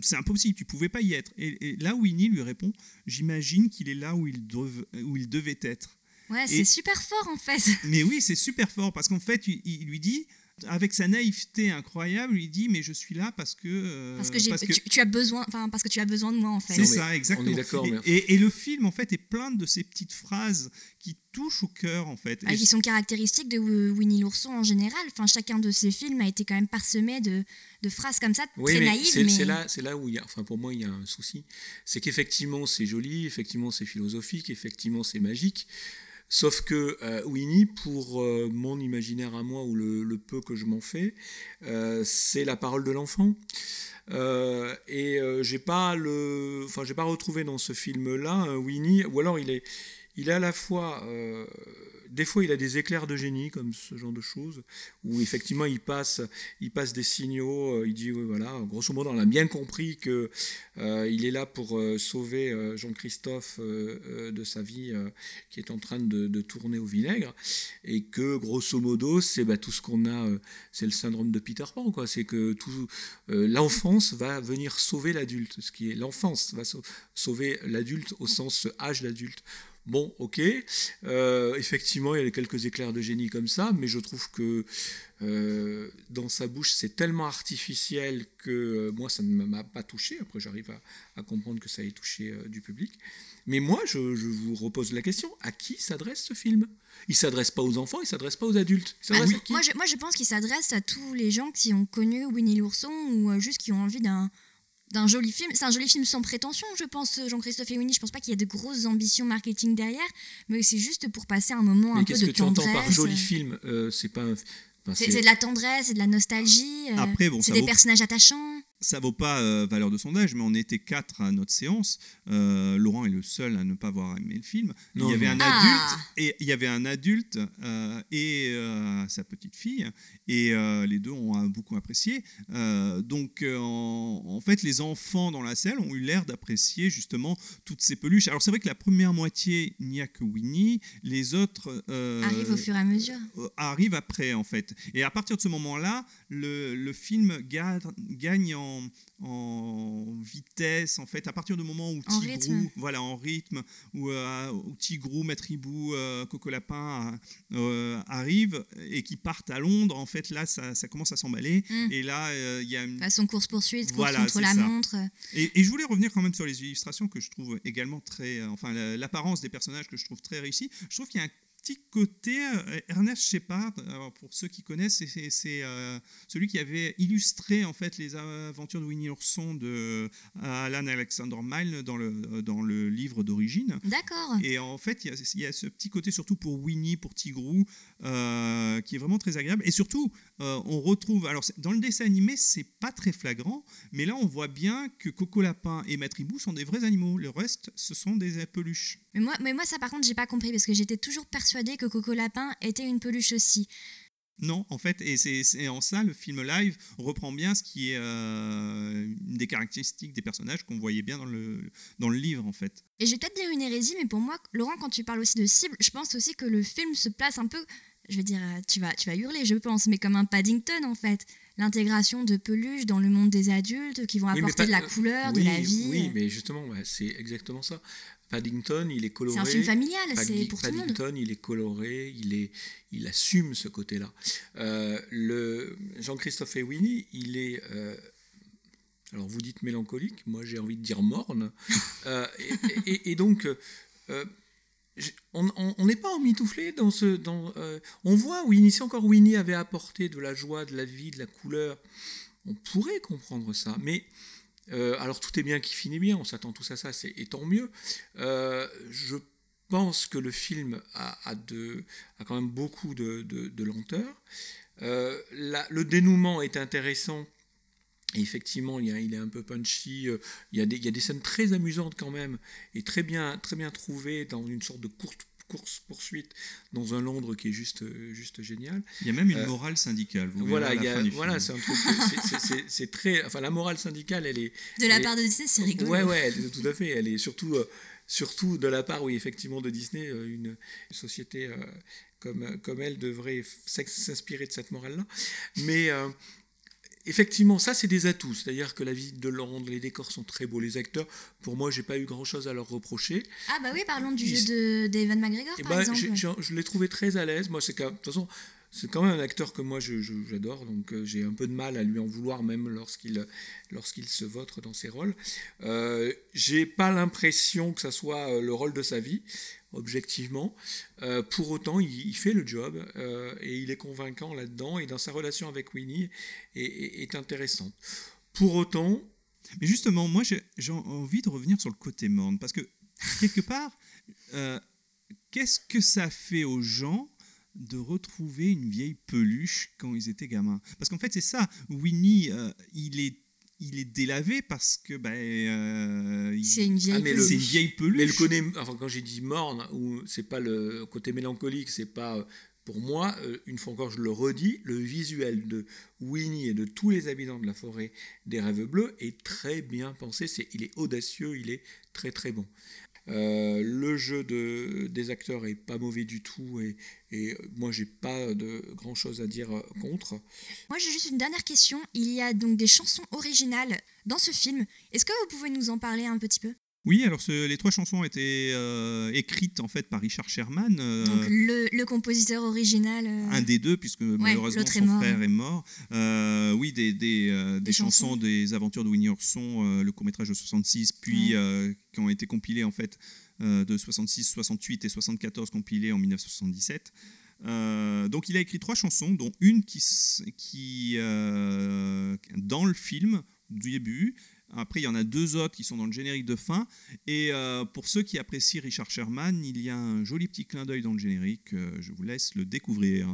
c'est impossible, tu pouvais pas y être. Et, et là, Winnie lui répond, j'imagine qu'il est là où il, dev- où il devait être.
Ouais, c'est super fort en fait.
Mais oui, c'est super fort parce qu'en fait, il, il lui dit, avec sa naïveté incroyable, il dit mais je suis là parce que euh,
Parce que, tu, tu as besoin, enfin parce que tu as besoin de moi en fait.
c'est ça exactement.
on est d'accord,
Et,
mais-
et- et le film en fait est plein de ces petites phrases qui touchent au cœur en fait.
Ah,
Et
qui sont caractéristiques de Wi- Winnie l'ourson en général. Enfin, chacun de ces films a été quand même parsemé de, de phrases comme ça,
Oui,
très
mais
naïves.
c'est
mais...
c'est là, c'est là où il y a, enfin pour moi il y a un souci, c'est qu'effectivement c'est joli, effectivement c'est philosophique, effectivement c'est magique, sauf que euh, Winnie, pour euh, mon imaginaire à moi ou le, peu que je m'en fais, euh, c'est la parole de l'enfant. Et j'ai pas le, enfin j'ai pas retrouvé dans ce film-là Winnie, ou alors il est, il est à la fois des fois, il a des éclairs de génie, comme ce genre de choses, où effectivement, il passe, il passe des signaux. euh, il dit, oui, voilà, grosso modo, on a bien compris que euh, est là pour euh, sauver euh, Jean-Christophe de sa vie qui est en train de, de tourner au vinaigre, et que grosso modo, c'est bah, tout ce qu'on a, c'est le syndrome de Peter Pan, quoi. C'est que tout l'enfance va venir sauver l'adulte, ce qui est l'enfance va sau- sauver l'adulte au sens âge d'adulte. Bon, ok. Euh, effectivement, il y a quelques éclairs de génie comme ça, mais je trouve que euh, dans sa bouche, c'est tellement artificiel que euh, moi, ça ne m'a pas touché. Après, j'arrive à, à comprendre que ça ait touché du public. Mais moi, je, je vous repose la question à qui s'adresse ce film? Il s'adresse pas aux enfants, il s'adresse pas aux adultes. Il
Ah,
s'adresse à qui?
Moi, je, moi, je pense qu'il s'adresse à tous les gens qui ont connu Winnie l'ourson ou juste qui ont envie d'un d'un joli film. C'est un joli film sans prétention, je pense, Jean-Christophe et Winnie. Je pense pas qu'il y ait de grosses ambitions marketing derrière, mais c'est juste pour passer un moment
Mais
un peu
qu'est-ce
de
que tu entends
tendresse.
par joli film Euh, C'est pas. un- enfin,
C'est c'est de la tendresse, c'est de la nostalgie. euh,
Après, bon,
c'est
ça
des
vaut-
personnages attachants.
Ça vaut pas euh, valeur de sondage, mais on était quatre à notre séance. Euh, Laurent est le seul à ne pas avoir aimé le film.
Non,
il y avait
non.
un
Ah.
adulte et il y avait un adulte euh, et euh, sa petite fille, et euh, les deux ont beaucoup apprécié. Euh, donc, en, en fait, les enfants dans la salle ont eu l'air d'apprécier justement toutes ces peluches. Alors, c'est vrai que la première moitié, il n'y a que Winnie. Les autres euh,
Arrive au fur et à mesure.
euh, arrive après en fait. Et à partir de ce moment-là, le, le film ga- gagne en, en, en vitesse, en fait, à partir du moment où
En
Tigrou,
rythme.
voilà, en rythme, où, euh, où Tigrou, Maître Hibou, euh, Coco Lapin euh, arrivent et qui partent à Londres, en fait, là, ça, ça commence à s'emballer.
Mm.
Et là, euh, il y a une
Façon course-poursuite, course
Voilà,
contre la
ça.
montre.
et, et je voulais revenir quand même sur les illustrations que je trouve également très. euh, enfin, la- l'apparence des personnages que je trouve très réussie. Je trouve qu'il y a un petit côté. euh, Ernest Shepard, alors pour ceux qui connaissent, c'est- euh, celui qui avait illustré en fait les aventures de Winnie l'ourson de Alan Alexander Milne dans le, dans le livre d'origine.
D'accord.
Et en fait, il y, a, il y a ce petit côté, surtout pour Winnie, pour Tigrou, euh, qui est vraiment très agréable. Et surtout, euh, on retrouve. Alors, dans le dessin animé, c'est pas très flagrant, mais là, on voit bien que Coco Lapin et Maître Hibou sont des vrais animaux. Le reste, ce sont des peluches.
Mais moi, mais moi, ça par contre, j'ai pas compris parce que j'étais toujours persuadée que Coco Lapin était une peluche aussi.
Non, en fait, et c'est c'est en ça, le film live reprend bien ce qui est euh, une des caractéristiques des personnages qu'on voyait bien dans le, dans le livre, en fait.
Et je vais peut-être dire une hérésie, mais pour moi, Laurent, quand tu parles aussi de cible, je pense aussi que le film se place un peu, je vais dire, euh, tu vas, tu vas hurler, je pense, mais comme un Paddington en fait. L'intégration de peluches dans le monde des adultes qui vont
Oui,
apporter
pas-
de la
euh,
couleur, de la vie.
Oui, mais justement, ouais, c'est exactement ça. Paddington, il est coloré.
C'est un film familial, c'est pour tout le monde.
Paddington, il est coloré, il, est, il assume ce côté-là. Euh, le Jean-Christophe et Winnie, il est. euh, alors vous dites mélancolique, moi j'ai envie de dire morne. Euh, et, et- et donc, euh, on n'est pas emmitouflé dans ce. Dans, euh, on voit Winnie, si encore Winnie avait apporté de la joie, de la vie, de la couleur, on pourrait comprendre ça. Mais euh, alors tout est bien qui finit bien, on s'attend tous à ça, c'est et tant mieux. Euh, je pense que le film a, a de, a quand même beaucoup de, de- lenteur. Le dénouement est intéressant. Et effectivement, il, y a- il est un peu punchy. euh, Il y, a des, il y a des scènes très amusantes quand même et très bien, très bien trouvées dans une sorte de course course poursuite dans un Londres qui est juste euh, juste génial.
Il y a même une
Euh,
morale syndicale. Vous
Voilà, il y a- voilà, c'est un truc. c'est- très. Enfin, la morale syndicale, elle est.
De la
est-
part de Disney, c'est rigolo.
Ouais, ouais, elle- tout à fait. Elle est surtout, euh, surtout de la part, oui, effectivement, de Disney, euh, une société euh, comme, comme elle devrait s'inspirer de cette morale-là. Mais euh, effectivement, ça, c'est des atouts. C'est-à-dire que la visite de Londres, les décors sont très beaux, les acteurs, pour moi, j'ai pas eu grand-chose à leur reprocher.
Ah bah oui, parlons du jeu de d'Evan McGregor,
Eh
par
ben,
exemple.
je l'ai trouvé très à l'aise. Moi, c'est quand- de toute façon, c'est quand même un acteur que moi j'adore, donc euh, j'ai un peu de mal à lui en vouloir, même lorsqu'il lorsqu'il se vautre dans ses rôles. Euh, j'ai pas l'impression que ça soit euh, le rôle de sa vie, objectivement. Euh, pour autant, il, fait le job euh, et il est convaincant là-dedans et dans sa relation avec Winnie est, est- intéressante. Pour autant,
Mais justement, moi, j'ai envie de revenir sur le côté morne, parce que quelque part, euh, qu'est-ce que ça fait aux gens de retrouver une vieille peluche quand ils étaient gamins? Parce qu'en fait, c'est ça. Winnie, il est il est délavé parce que ben, euh, il-
C'est une vieille
Ah, mais
peluche.
c'est une vieille peluche.
Mais le côté, enfin quand j'ai dit morne, ou c'est pas le côté mélancolique, c'est pas euh, pour moi, euh, une fois encore je le redis, le visuel de Winnie et de tous les habitants de la forêt des rêves bleus est très bien pensé. C'est, il est audacieux, il est très très bon. Euh, le jeu de, des acteurs est pas mauvais du tout et, et moi j'ai pas de grand chose à dire euh, contre.
Moi, j'ai juste une dernière question. Il y a donc des chansons originales dans ce film. Est-ce que vous pouvez nous en parler un petit peu?
Oui, alors ce- les trois chansons ont été euh, écrites en fait par Richard Sherman. euh,
Donc, le, le compositeur original. euh,
un des deux, puisque malheureusement
est
son
mort.
frère est mort. Oui, des, des, des
Des
chansons,
chansons.
des aventures de Winnie Ourson, euh, le court-métrage de 66, puis
Ouais.
qui ont été compilés en fait de 66, 68 et 74 compilés en 1977. Euh, donc il a écrit trois chansons, dont une qui, qui euh, dans le film du début. Après, il y en a deux autres qui sont dans le générique de fin. Et euh, pour ceux qui apprécient Richard Sherman, il y a un joli petit clin d'œil dans le générique. Euh, je vous laisse le découvrir.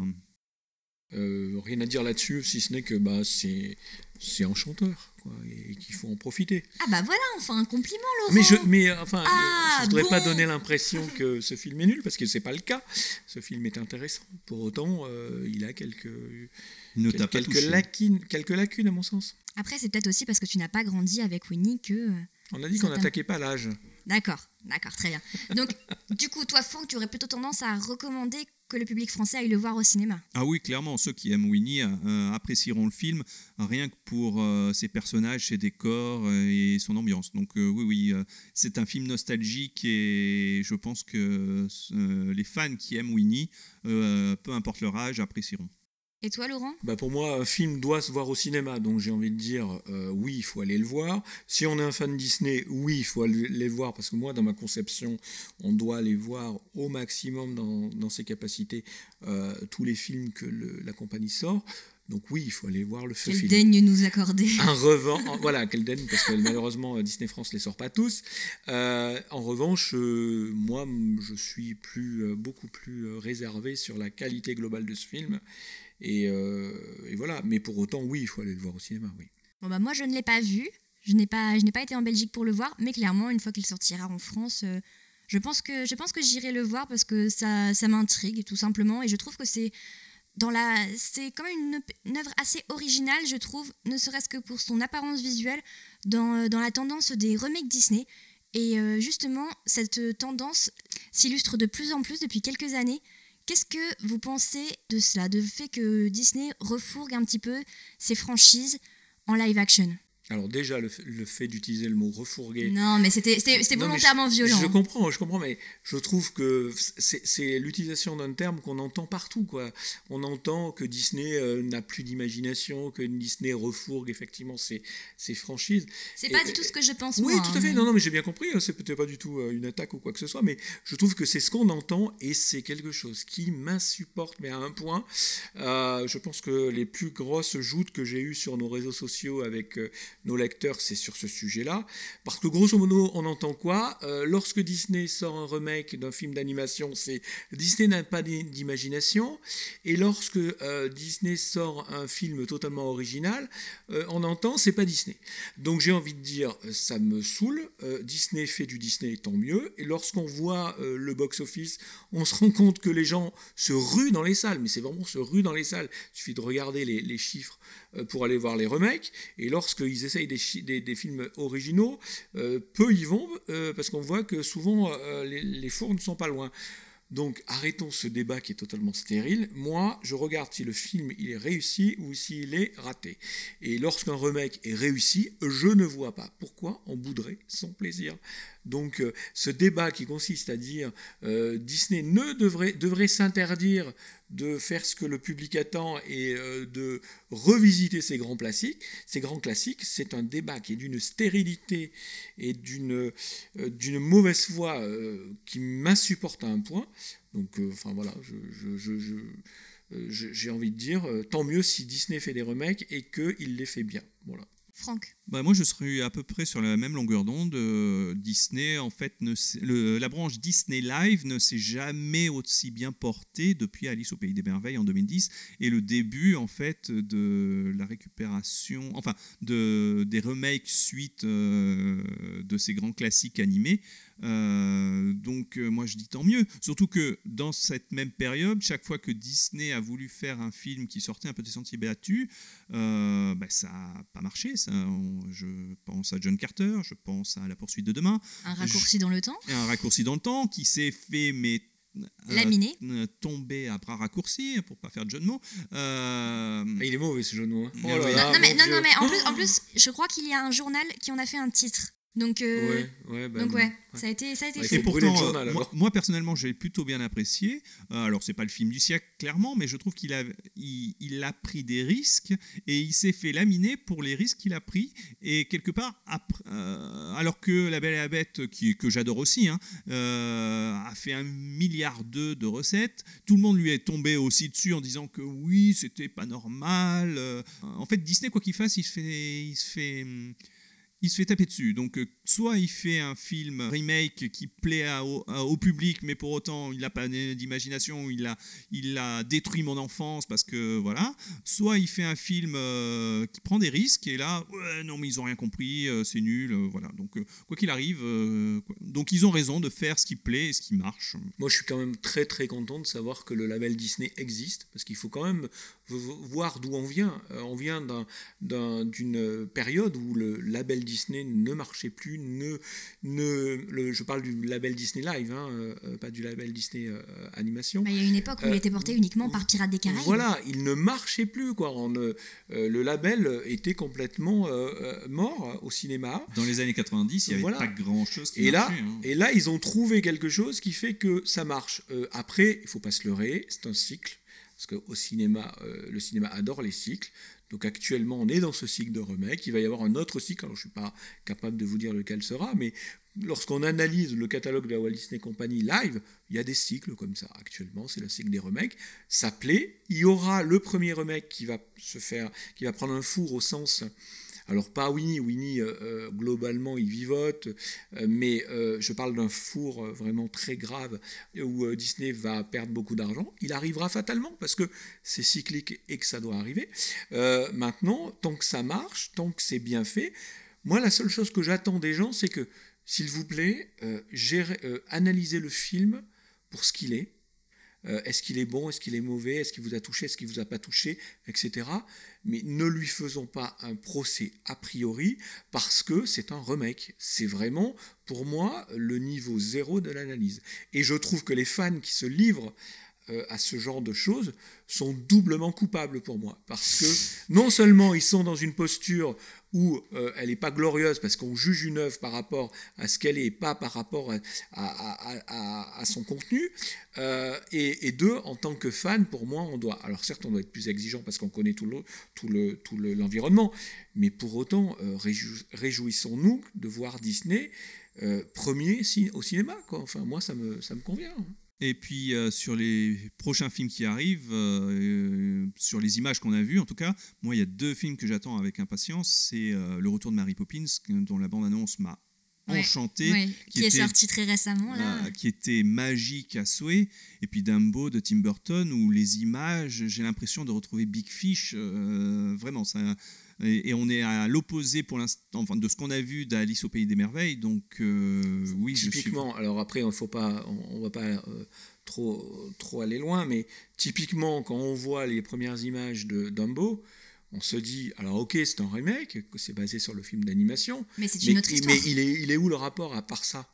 Euh, rien à dire là-dessus, si ce n'est que bah, c'est, c'est enchanteur quoi, et qu'il faut en profiter.
Ah bah voilà, enfin un compliment, Laurent.
Mais je, mais enfin,
Ah,
je voudrais pas donner l'impression que ce film est nul parce que c'est pas le cas. Ce film est intéressant. Pour autant, euh, il a quelques
Il ne
lacunes, quelques lacunes à mon sens.
Après, c'est peut-être aussi parce que tu n'as pas grandi avec Winnie que. euh,
On a dit qu'on
t'a-
n'attaquait pas l'âge.
D'accord, d'accord, très bien. Donc, du coup, toi, Franck, tu aurais plutôt tendance à recommander que le public français aille le voir au cinéma.
Ah oui, clairement, ceux qui aiment Winnie euh, apprécieront le film rien que pour euh, ses personnages, ses décors euh, et son ambiance. Donc euh, oui, oui, euh, c'est un film nostalgique et je pense que euh, les fans qui aiment Winnie, euh, peu importe leur âge, apprécieront.
Et toi, Laurent?
Bah pour moi, un film doit se voir au cinéma, donc j'ai envie de dire euh, oui, il faut aller le voir. Si on est un fan Disney, oui, il faut aller les voir, parce que moi, dans ma conception, on doit aller voir au maximum dans, dans ses capacités euh, tous les films que le- la compagnie sort. Donc oui, il faut aller voir le film.
daigne nous accorder.
En revanche, voilà, quel daigne, parce que malheureusement euh, Disney France les sort pas tous. Euh, en revanche, euh, moi, je suis plus, euh, beaucoup plus réservé sur la qualité globale de ce film. Et, euh, et voilà. Mais pour autant, oui, il faut aller le voir au cinéma, oui.
Bon bah moi je ne l'ai pas vu, je n'ai pas, je n'ai pas été en Belgique pour le voir, mais clairement une fois qu'il sortira en France, euh, je pense que, je pense que j'irai le voir parce que ça, ça m'intrigue tout simplement et je trouve que c'est dans la, c'est quand même une, œuvre assez originale, je trouve, ne serait-ce que pour son apparence visuelle dans, euh, dans la tendance des remakes Disney. Et justement, cette tendance s'illustre de plus en plus depuis quelques années. Qu'est-ce que vous pensez de cela, de fait que Disney refourgue un petit peu ses franchises en live action?
Alors déjà, le, fait d'utiliser le mot refourguer.
Non, mais c'était volontairement
je,
violent.
Je
hein.
comprends, je comprends, mais je trouve que c'est l'utilisation d'un terme qu'on entend partout. Quoi. On entend que Disney euh, n'a plus d'imagination, que Disney refourgue effectivement ses, ses franchises.
C'est pas du tout ce que je pense,
Oui,
moi.
tout à
hein,
fait.
mais-
Non, non, mais j'ai bien compris. hein, C'est peut-être pas du tout euh, une attaque ou quoi que ce soit, mais je trouve que c'est ce qu'on entend et c'est quelque chose qui m'insupporte, mais à un point. Euh, je pense que les plus grosses joutes que j'ai eues sur nos réseaux sociaux avec nos lecteurs, c'est sur ce sujet-là. Parce que grosso modo, on entend quoi Euh, Lorsque Disney sort un remake d'un film d'animation, c'est Disney n'a pas d'i- d'imagination. Et lorsque euh, Disney sort un film totalement original, euh, on entend c'est pas Disney. Donc j'ai envie de dire, ça me saoule. Disney fait du Disney, tant mieux. Et lorsqu'on voit le box-office, on se rend compte que les gens se ruent dans les salles. Mais c'est vraiment se ruent dans les salles. Il suffit de regarder les, chiffres pour aller voir les remakes. Et lorsqu'ils essayent des, films originaux, euh, peu y vont, euh, parce qu'on voit que souvent euh, les, les ne sont pas loin. Donc arrêtons ce débat qui est totalement stérile. Moi, je regarde si le film il est réussi ou s'il est raté. Et lorsqu'un remake est réussi, je ne vois pas pourquoi on bouderait son plaisir. Donc euh, ce débat qui consiste à dire euh, Disney ne devrait, devrait s'interdire de faire ce que le public attend et euh, de revisiter ces grands classiques, grands classiques, c'est un débat qui est d'une stérilité et d'une mauvaise foi qui m'insupporte à un point. Donc, enfin voilà, j'ai envie de dire, tant mieux si Disney fait des remakes et qu'il les fait bien. Voilà.
Franck.
Bah, moi, je serais à peu près sur la même longueur d'onde. Euh, Disney, en fait, la branche Disney Live ne s'est jamais aussi bien portée depuis Alice au Pays des Merveilles en 2010 et le début, en fait, de la récupération, enfin, de, des remakes suite euh, de ces grands classiques animés. Euh, donc, euh, moi, je dis tant mieux. Surtout que dans cette même période, chaque fois que Disney a voulu faire un film qui sortait un peu des sentiers battus, euh, bah, ça n'a pas marché. Ça. On- je pense à John Carter, je pense à La poursuite de demain.
Un raccourci dans le temps.
Un raccourci dans le temps qui s'est fait, mais. euh,
Laminé.
euh, tomber à bras raccourcis, pour pas faire de jeu de mots. Euh,
Ah, il est mauvais ce jeu de mots. hein. Oh
Ouais.
là là,
non, non, mais,
mon
non, mais en plus, en plus, je crois qu'il y a un journal qui en a fait un titre. Donc, euh,
Ouais, ouais, bah,
donc ouais,
ouais.
ça a été, ça a été.
Et pourtant,
journal,
moi, personnellement, j'ai plutôt bien apprécié. Euh, alors, c'est pas le film du siècle, clairement, mais je trouve qu'il a, il, il a pris des risques et il s'est fait laminer pour les risques qu'il a pris. Et quelque part, après- euh, alors que La Belle et la Bête, qui, que j'adore aussi, hein, euh, a fait un milliard d'eux de recettes, tout le monde lui est tombé aussi dessus en disant que oui, c'était pas normal. Euh, en fait, Disney, quoi qu'il fasse, il se fait, il se fait, hum, il se fait taper dessus. Donc, euh, soit il fait un film remake qui plaît au, public, mais pour autant, il n'a pas d'imagination, il a, il a détruit mon enfance parce que voilà. Soit il fait un film euh, qui prend des risques, et là, non, mais ils ont rien compris, euh, c'est nul, voilà. Donc, quoi qu'il arrive, donc ils ont raison de faire ce qui plaît et ce qui marche.
Moi, je suis quand même très très content de savoir que le label Disney existe, parce qu'il faut quand même voir d'où on vient. On vient d'un- d'un- d'une période où le label Disney ne marchait plus. Ne, ne, le- je parle du label Disney Live, hein, euh, pas du label Disney euh, Animation.
Il y a une époque où il
Euh,
était porté uniquement par Pirates des Caraïbes.
Voilà, il ne marchait plus. Quoi. On, le label était complètement mort au cinéma.
Dans les années 90, il n'y avait
Voilà.
pas grand-chose qui
Et là,
hein.
et là, ils ont trouvé quelque chose qui fait que ça marche. Euh, après, il faut pas se leurrer, c'est un cycle. Parce qu'au cinéma, euh, le cinéma adore les cycles. Donc actuellement, on est dans ce cycle de remake. Il va y avoir un autre cycle. Alors, je suis pas capable de vous dire lequel sera, mais lorsqu'on analyse le catalogue de la Walt Disney Company live, il y a des cycles comme ça. Actuellement, c'est le cycle des remakes. Ça plaît. Il y aura le premier remake qui va se faire, qui va prendre un four au sens alors pas Winnie, Winnie euh, euh, globalement il vivote, euh, mais je parle d'un four vraiment très grave où Disney va perdre beaucoup d'argent. Il arrivera fatalement parce que c'est cyclique et que ça doit arriver. Maintenant, tant que ça marche, tant que c'est bien fait, moi la seule chose que j'attends des gens, c'est que s'il vous plaît, gérez- analysez le film pour ce qu'il est. Euh, est-ce qu'il est bon, est-ce qu'il est mauvais, est-ce qu'il vous a touché, est-ce qu'il vous a pas touché, etc. Mais ne lui faisons pas un procès a priori parce que c'est un remake. C'est vraiment, pour moi, le niveau zéro de l'analyse. Et je trouve que les fans qui se livrent euh, à ce genre de choses sont doublement coupables pour moi. Parce que non seulement ils sont dans une posture où euh, elle n'est pas glorieuse parce qu'on juge une œuvre par rapport à ce qu'elle est pas par rapport à, à- à- son contenu, euh, et, deux, en tant que fan, pour moi, on doit, alors certes, on doit être plus exigeant parce qu'on connaît tout le- tout le- tout le- l'environnement, mais pour autant, euh, réjou- réjouissons-nous de voir Disney premier au cinéma. Enfin, moi, ça me, ça me convient.
Et puis euh, sur les prochains films qui arrivent, euh, sur les images qu'on a vues, en tout cas, moi il y a deux films que j'attends avec impatience. C'est euh, Le Retour de Mary Poppins, dont la bande-annonce m'a
Ouais,
enchanté,
ouais, qui, est
était-
sorti très récemment là.
euh, qui était magique à souhait. Et puis Dumbo de Tim Burton, où les images, j'ai l'impression de retrouver Big Fish. euh, vraiment, ça. Et, et on est à l'opposé pour l'instant, enfin, de ce qu'on a vu d'Alice au pays des merveilles. Donc euh, oui, je suis
typiquement, alors après, on faut pas, on, on va pas euh, trop, trop aller loin, mais typiquement, quand on voit les premières images de Dumbo, on se dit, alors ok, c'est un remake, que c'est basé sur le film d'animation,
Mais c'est une autre histoire.
mais il est, il est où le rapport à part ça?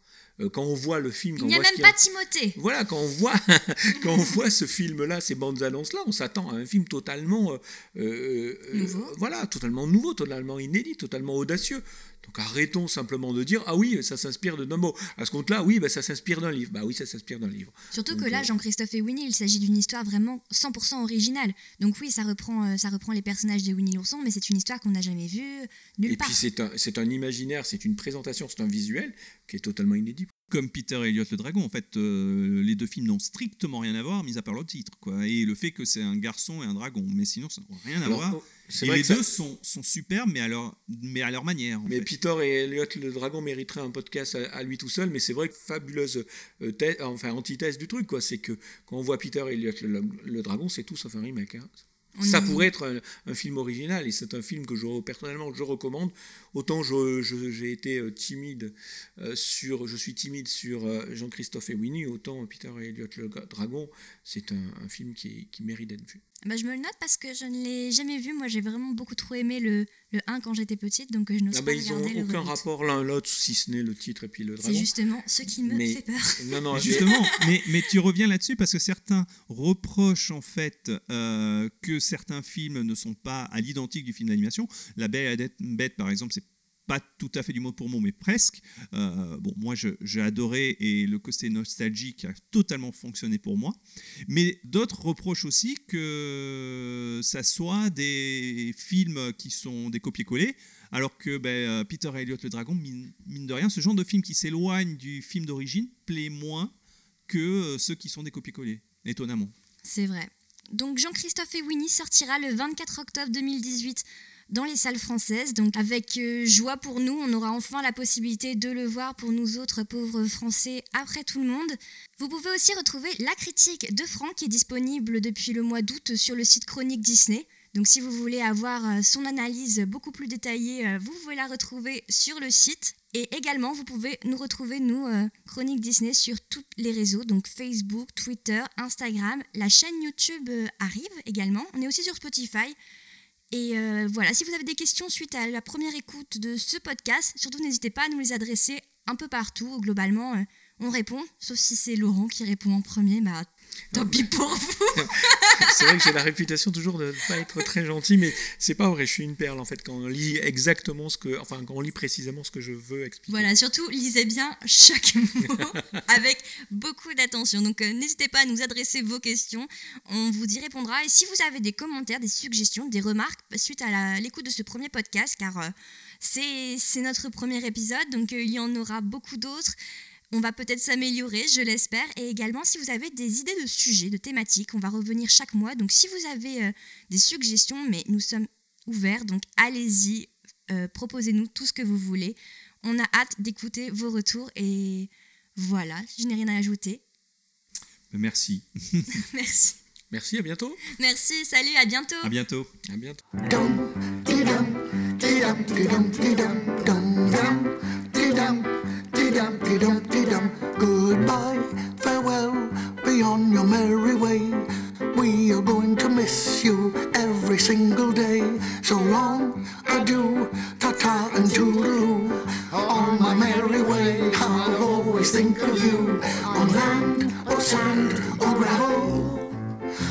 Quand on voit le film,
Il n'y a même
a-
pas Timothée.
Voilà, quand on voit, quand on voit ce film-là, ces bandes annonces-là, on s'attend à un film totalement, euh, euh, euh, voilà, totalement nouveau, totalement inédit, totalement audacieux. Donc arrêtons simplement de dire ah oui, ça s'inspire de Dumbo. À ce compte-là, oui, bah, ça s'inspire d'un livre. Bah oui, ça s'inspire d'un livre.
Surtout
Donc,
que là,
euh,
Jean-Christophe et Winnie, il s'agit d'une histoire vraiment 100% originale. Donc oui, ça reprend, euh, ça reprend les personnages de Winnie l'ourson, mais c'est une histoire qu'on n'a jamais vue nulle
Et
part.
puis c'est un, c'est un imaginaire, c'est une présentation, c'est un visuel qui est totalement inédit.
Comme Peter Elliott le dragon. En fait, euh, les deux films n'ont strictement rien à voir, mis à part le titre, quoi. Et le fait que c'est un garçon et un dragon, mais sinon ça n'a rien à
Alors,
voir.
oh,
Et les
ça-
deux sont, sont superbes, mais à leur, mais à leur manière. en
Mais
fait.
Peter et Elliot le dragon mériteraient un podcast à, à lui tout seul, mais c'est vrai que fabuleuse euh, thèse- enfin antithèse du truc, quoi. C'est que quand on voit Peter et Elliot le, le dragon, c'est tout sauf un remake. hein. Ça pourrait être un, un film original et c'est un film que je, personnellement je recommande. Autant je- je- j'ai été euh, timide euh, sur, je suis timide sur euh, Jean-Christophe et Winnie, autant Peter et Elliot le dragon, c'est un, un film qui, qui mérite d'être vu.
Bah, je me le note parce que je ne l'ai jamais vu. Moi, j'ai vraiment beaucoup trop aimé le, le 1 quand j'étais petite, donc je n'ose
Ah
pas
ben, ils n'ont aucun
reboot.
rapport l'un à l'autre si ce n'est le titre et puis le
C'est
dragon.
justement ce qui me
Mais-
fait peur.
Non, non,
Justement, mais, mais tu reviens là-dessus parce que certains reprochent en fait euh, que certains films ne sont pas à l'identique du film d'animation. La Belle et la Bête, par exemple, c'est pas tout à fait du mot pour mot, mais presque. Euh, bon, moi, j'ai adoré et le côté nostalgique a totalement fonctionné pour moi. Mais d'autres reprochent aussi que ça soit des films qui sont des copier-coller, alors que ben, euh, Peter Elliott le Dragon, mine, mine de rien, ce genre de film qui s'éloigne du film d'origine plaît moins que euh, ceux qui sont des copier-coller, étonnamment.
C'est vrai. Donc Jean-Christophe et Winnie sortira le 24 octobre 2018 dans les salles françaises. Donc avec euh, joie pour nous, on aura enfin la possibilité de le voir pour nous autres pauvres Français après tout le monde. Vous pouvez aussi retrouver la critique de Franck qui est disponible depuis le mois d'août sur le site Chronique Disney. Donc si vous voulez avoir euh, son analyse beaucoup plus détaillée, euh, vous pouvez la retrouver sur le site. Et également, vous pouvez nous retrouver, nous, euh, Chronique Disney, sur tous les réseaux, donc Facebook, Twitter, Instagram. La chaîne YouTube arrive également. On est aussi sur Spotify. Et voilà, si vous avez des questions suite à la première écoute de ce podcast, surtout n'hésitez pas à nous les adresser un peu partout. Globalement, on répond, sauf si c'est Laurent qui répond en premier, bah tant pis pour vous.
c'est vrai que j'ai la réputation toujours de ne pas être très gentil, mais c'est pas vrai. Je suis une perle en fait quand on lit exactement ce que, enfin quand on lit précisément ce que je veux expliquer.
Voilà, surtout lisez bien chaque mot avec beaucoup d'attention. Donc euh, n'hésitez pas à nous adresser vos questions, on vous y répondra. Et si vous avez des commentaires, des suggestions, des remarques suite à l'écoute de ce premier podcast, car euh, c'est c'est notre premier épisode, donc euh, il y en aura beaucoup d'autres. On va peut-être s'améliorer, je l'espère. Et également, si vous avez des idées de sujets, de thématiques, on va revenir chaque mois. Donc, si vous avez euh, des suggestions, mais nous sommes ouverts, donc allez-y, euh, proposez-nous tout ce que vous voulez. On a hâte d'écouter vos retours. Et voilà, je n'ai rien à ajouter.
Merci.
Merci.
Merci, à bientôt.
Merci, salut, à bientôt.
À bientôt.
À bientôt.
Goodbye, farewell, be on your merry way. We are going to miss you every single day. So long, adieu, ta-ta and toodaloo. On my merry way, I'll always think of you. On land or sand or gravel,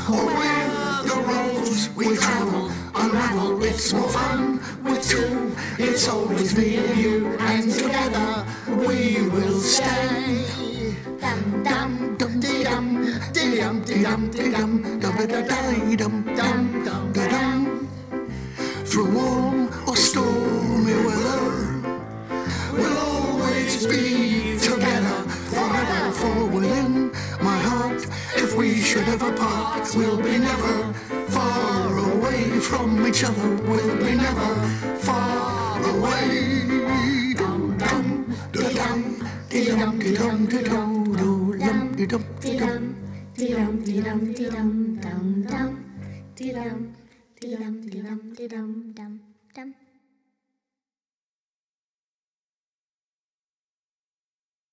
or where the roads we travel unravel. It's more fun with two. It's always me and you,